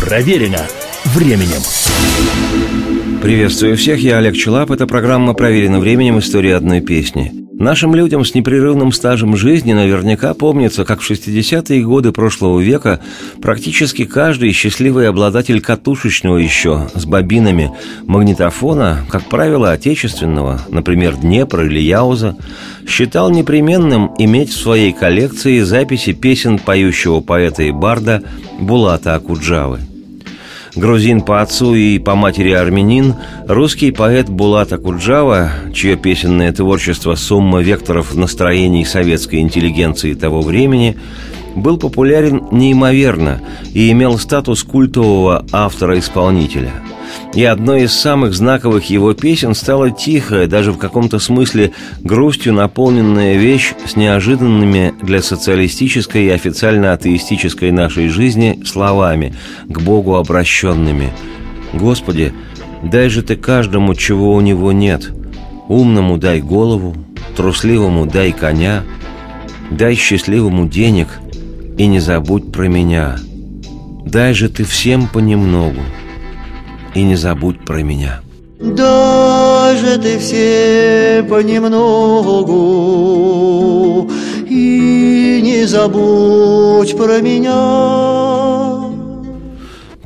Проверено временем. Приветствую всех, я Олег Челап. Это программа «Проверено временем. История одной песни». Нашим людям с непрерывным стажем жизни наверняка помнится, как в 60-е годы прошлого века практически каждый счастливый обладатель катушечного еще с бобинами магнитофона, как правило, отечественного, например, Днепра или Яуза, считал непременным иметь в своей коллекции записи песен поющего поэта и барда Булата Акуджавы – грузин по отцу и по матери армянин, русский поэт Булат Акуджава, чье песенное творчество сумма векторов настроений советской интеллигенции того времени, был популярен неимоверно и имел статус культового автора-исполнителя – и одной из самых знаковых его песен стала тихая, даже в каком-то смысле грустью наполненная вещь с неожиданными для социалистической и официально атеистической нашей жизни словами, к Богу обращенными. «Господи, дай же ты каждому, чего у него нет. Умному дай голову, трусливому дай коня, дай счастливому денег и не забудь про меня. Дай же ты всем понемногу, и не забудь про меня. Даже ты все понемногу и не забудь про меня.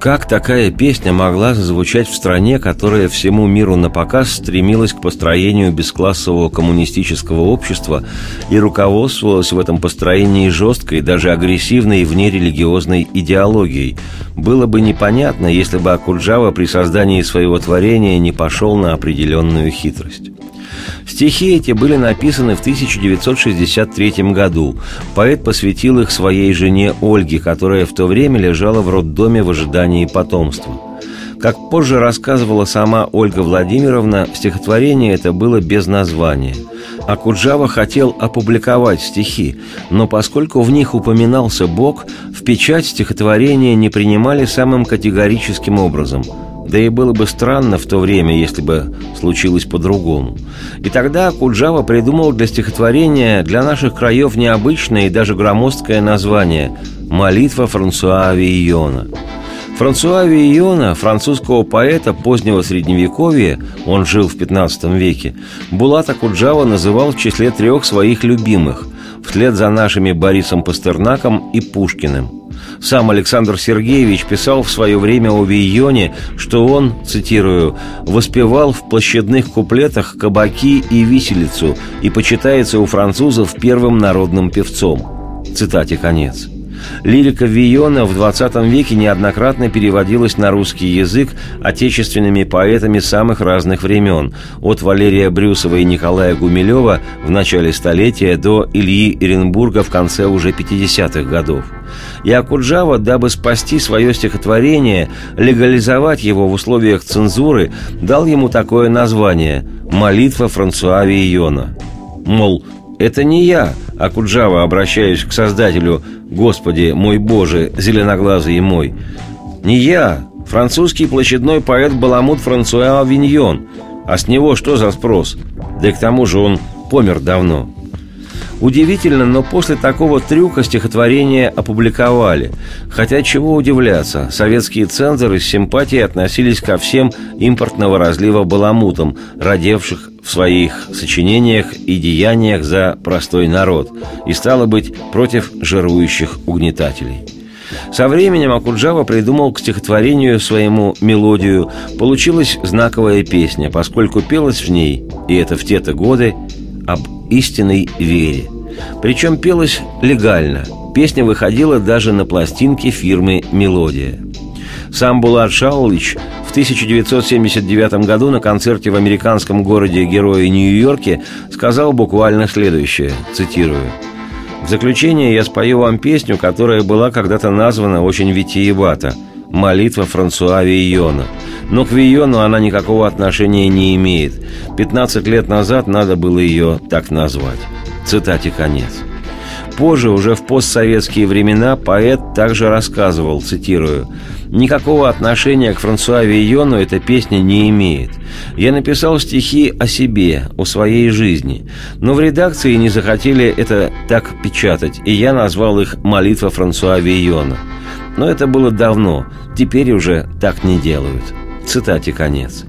Как такая песня могла зазвучать в стране, которая всему миру на показ стремилась к построению бесклассового коммунистического общества и руководствовалась в этом построении жесткой, даже агрессивной внерелигиозной идеологией? Было бы непонятно, если бы Акуджава при создании своего творения не пошел на определенную хитрость. Стихи эти были написаны в 1963 году. Поэт посвятил их своей жене Ольге, которая в то время лежала в роддоме в ожидании потомства. Как позже рассказывала сама Ольга Владимировна, стихотворение это было без названия. А Куджава хотел опубликовать стихи, но поскольку в них упоминался Бог, в печать стихотворения не принимали самым категорическим образом – да и было бы странно в то время, если бы случилось по-другому. И тогда Куджава придумал для стихотворения для наших краев необычное и даже громоздкое название «Молитва Франсуа Вийона». Франсуа Вийона, французского поэта позднего Средневековья, он жил в 15 веке, Булата Куджава называл в числе трех своих любимых, вслед за нашими Борисом Пастернаком и Пушкиным – сам Александр Сергеевич писал в свое время о Вийоне, что он, цитирую, «воспевал в площадных куплетах кабаки и виселицу и почитается у французов первым народным певцом». Цитате конец. Лирика Вийона в XX веке неоднократно переводилась на русский язык отечественными поэтами самых разных времен, от Валерия Брюсова и Николая Гумилева в начале столетия до Ильи Эренбурга в конце уже 50-х годов. И Акуджава, дабы спасти свое стихотворение, легализовать его в условиях цензуры, дал ему такое название «Молитва Франсуа Вийона». Мол, это не я, Акуджава, обращаюсь к Создателю, Господи, мой Боже, зеленоглазый мой. Не я, французский площадной поэт Баламут Франсуа Авиньон. А с него что за спрос? Да и к тому же он помер давно. Удивительно, но после такого трюка стихотворение опубликовали. Хотя чего удивляться, советские цензоры с симпатией относились ко всем импортного разлива баламутам, родевших в своих сочинениях и деяниях за простой народ, и стало быть против жирующих угнетателей. Со временем Акуджава придумал к стихотворению своему мелодию. Получилась знаковая песня, поскольку пелось в ней, и это в те-то годы, об истинной вере. Причем пелось легально. Песня выходила даже на пластинке фирмы «Мелодия». Сам Булат Шаулич в 1979 году на концерте в американском городе Герои Нью-Йорке сказал буквально следующее, цитирую. «В заключение я спою вам песню, которая была когда-то названа очень витиевато «Молитва Франсуа Вийона». Но к Вийону она никакого отношения не имеет. 15 лет назад надо было ее так назвать. Цитате конец. Позже, уже в постсоветские времена, поэт также рассказывал, цитирую, «Никакого отношения к Франсуа Вийону эта песня не имеет. Я написал стихи о себе, о своей жизни, но в редакции не захотели это так печатать, и я назвал их «Молитва Франсуа Вийона». Но это было давно, теперь уже так не делают. Цитате конец.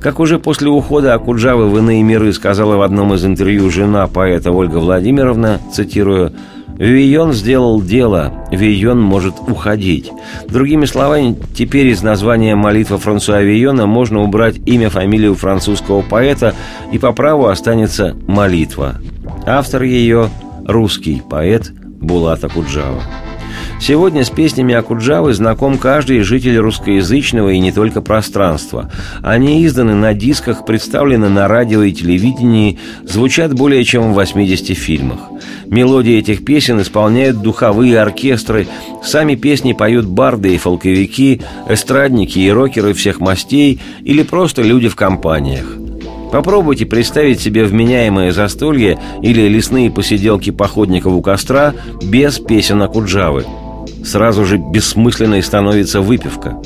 Как уже после ухода Акуджавы в иные миры сказала в одном из интервью жена поэта Ольга Владимировна, цитирую, Вийон сделал дело, Вийон может уходить. Другими словами, теперь из названия молитва Франсуа Вийона можно убрать имя, фамилию французского поэта, и по праву останется молитва. Автор ее – русский поэт Булат Акуджава. Сегодня с песнями Акуджавы знаком каждый житель русскоязычного и не только пространства. Они изданы на дисках, представлены на радио и телевидении, звучат более чем в 80 фильмах. Мелодии этих песен исполняют духовые оркестры, сами песни поют барды и фолковики, эстрадники и рокеры всех мастей или просто люди в компаниях. Попробуйте представить себе вменяемое застолье или лесные посиделки походников у костра без песен Акуджавы – сразу же бессмысленной становится выпивка.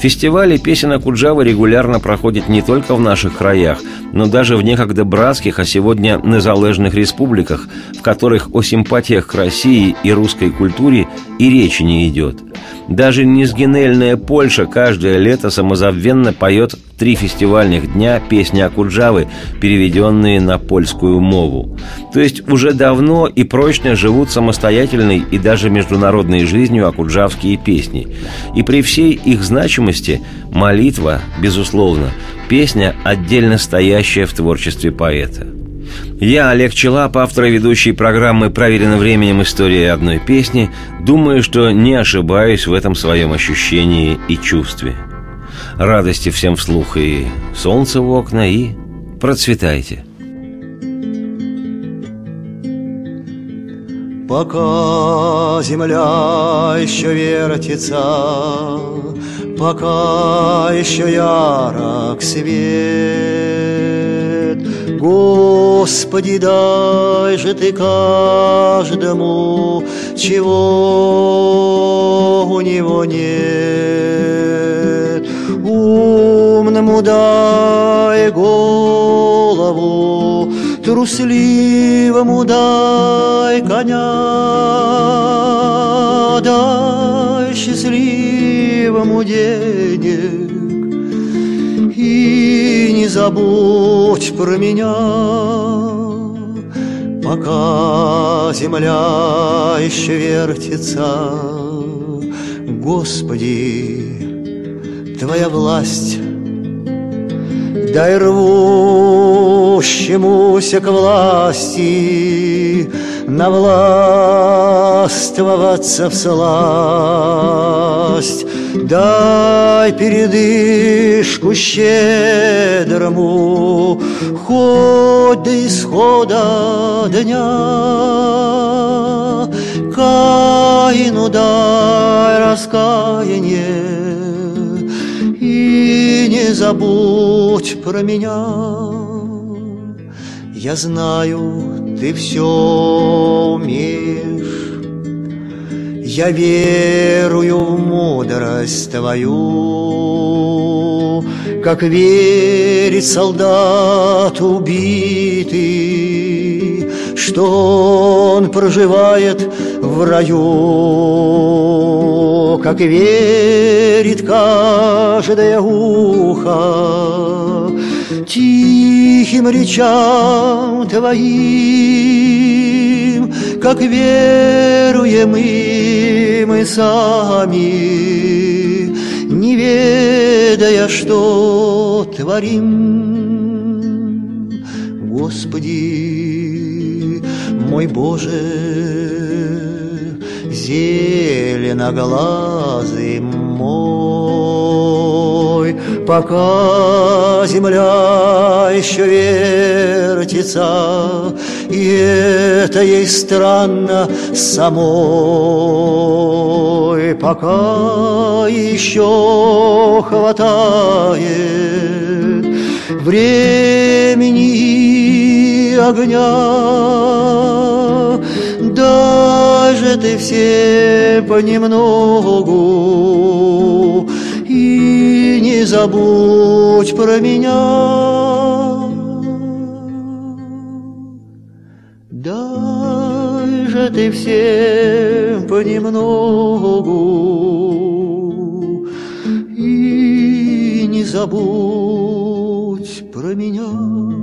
Фестивали песен Акуджавы регулярно проходят не только в наших краях, но даже в некогда братских, а сегодня незалежных республиках, в которых о симпатиях к России и русской культуре и речи не идет – даже низгенельная Польша каждое лето самозабвенно поет три фестивальных дня песни Акуджавы, переведенные на польскую мову. То есть уже давно и прочно живут самостоятельной и даже международной жизнью акуджавские песни. И при всей их значимости молитва, безусловно, песня отдельно стоящая в творчестве поэта – я, Олег Челап, автор и ведущий программы «Проверено временем. История одной песни», думаю, что не ошибаюсь в этом своем ощущении и чувстве. Радости всем вслух и солнце в окна, и процветайте. Пока земля еще вертится, Пока еще ярок свет, Господи, дай же ты каждому, чего у него нет. Дай голову, трусливому дай коня, дай счастливому денег не забудь про меня, Пока земля еще вертится. Господи, Твоя власть Дай рвущемуся к власти Навластвоваться в сласть Дай передышку щедрому, Хоть до исхода дня. Каину дай раскаяние, забудь про меня. Я знаю, ты все умеешь, я верую в мудрость твою, Как верит солдат убитый, Что он проживает в раю, Как верит каждое ухо Тихим речам твоим, Как веруем и мы сами, не ведая, что творим. Господи, мой Боже, зеленоглазый мой, пока земля еще вертится, и это ей странно самой, пока еще хватает времени огня. Даже ты все понемногу. И не забудь про меня. ты всем понемногу. И не забудь про меня